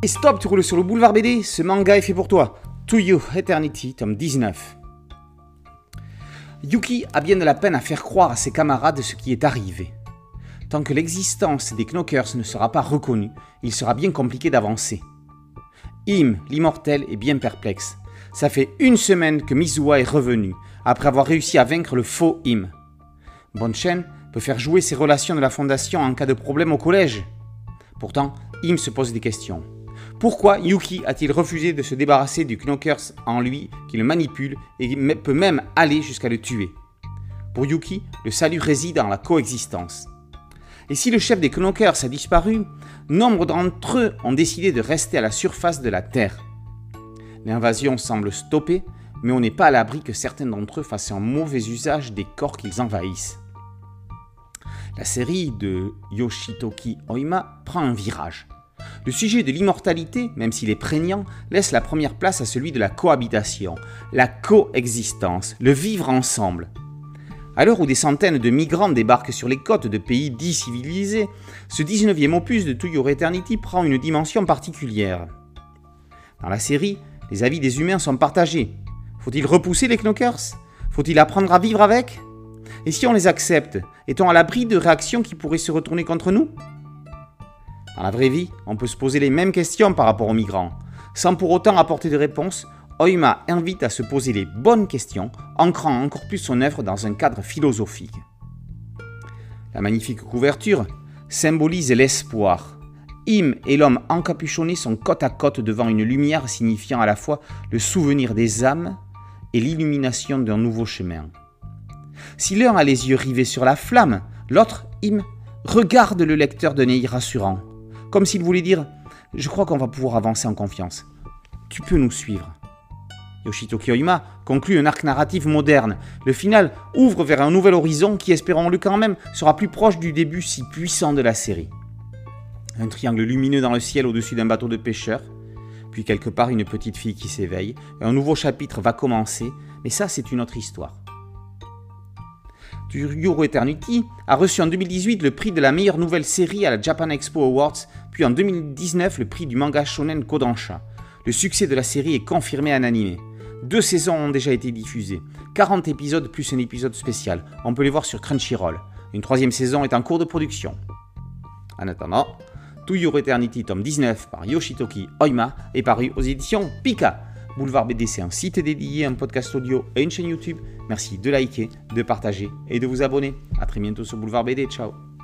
Et stop, tu roules sur le boulevard BD, ce manga est fait pour toi. To You Eternity, tome 19. Yuki a bien de la peine à faire croire à ses camarades ce qui est arrivé. Tant que l'existence des Knockers ne sera pas reconnue, il sera bien compliqué d'avancer. Im, l'immortel, est bien perplexe. Ça fait une semaine que Mizuwa est revenu, après avoir réussi à vaincre le faux Im. Bonchen peut faire jouer ses relations de la fondation en cas de problème au collège. Pourtant, Im se pose des questions. Pourquoi Yuki a-t-il refusé de se débarrasser du Knockers en lui qui le manipule et peut même aller jusqu'à le tuer? Pour Yuki, le salut réside dans la coexistence. Et si le chef des Knockers a disparu, nombre d'entre eux ont décidé de rester à la surface de la Terre. L'invasion semble stoppée, mais on n'est pas à l'abri que certains d'entre eux fassent un mauvais usage des corps qu'ils envahissent. La série de Yoshitoki Oima prend un virage. Le sujet de l'immortalité, même s'il est prégnant, laisse la première place à celui de la cohabitation, la coexistence, le vivre ensemble. À l'heure où des centaines de migrants débarquent sur les côtes de pays dits civilisés, ce 19e opus de To Your Eternity prend une dimension particulière. Dans la série, les avis des humains sont partagés. Faut-il repousser les knockers? Faut-il apprendre à vivre avec? Et si on les accepte, est-on à l'abri de réactions qui pourraient se retourner contre nous? Dans la vraie vie, on peut se poser les mêmes questions par rapport aux migrants. Sans pour autant apporter de réponses, Oima invite à se poser les bonnes questions, ancrant encore plus son œuvre dans un cadre philosophique. La magnifique couverture symbolise l'espoir. Im et l'homme encapuchonné sont côte à côte devant une lumière signifiant à la fois le souvenir des âmes et l'illumination d'un nouveau chemin. Si l'un a les yeux rivés sur la flamme, l'autre, Im, regarde le lecteur d'un œil rassurant comme s'il voulait dire Je crois qu'on va pouvoir avancer en confiance. Tu peux nous suivre. Yoshito Kiyoima conclut un arc narratif moderne. Le final ouvre vers un nouvel horizon qui, espérons-le quand même, sera plus proche du début si puissant de la série. Un triangle lumineux dans le ciel au-dessus d'un bateau de pêcheurs, puis quelque part une petite fille qui s'éveille. Un nouveau chapitre va commencer, mais ça c'est une autre histoire. Euro Eternity a reçu en 2018 le prix de la meilleure nouvelle série à la Japan Expo Awards, puis en 2019 le prix du manga shonen Kodansha. Le succès de la série est confirmé en animé. Deux saisons ont déjà été diffusées, 40 épisodes plus un épisode spécial. On peut les voir sur Crunchyroll. Une troisième saison est en cours de production. En attendant, To Eternity tome 19 par Yoshitoki Oima est paru aux éditions Pika. Boulevard BD, c'est un site dédié, un podcast audio et une chaîne YouTube. Merci de liker, de partager et de vous abonner. A très bientôt sur Boulevard BD. Ciao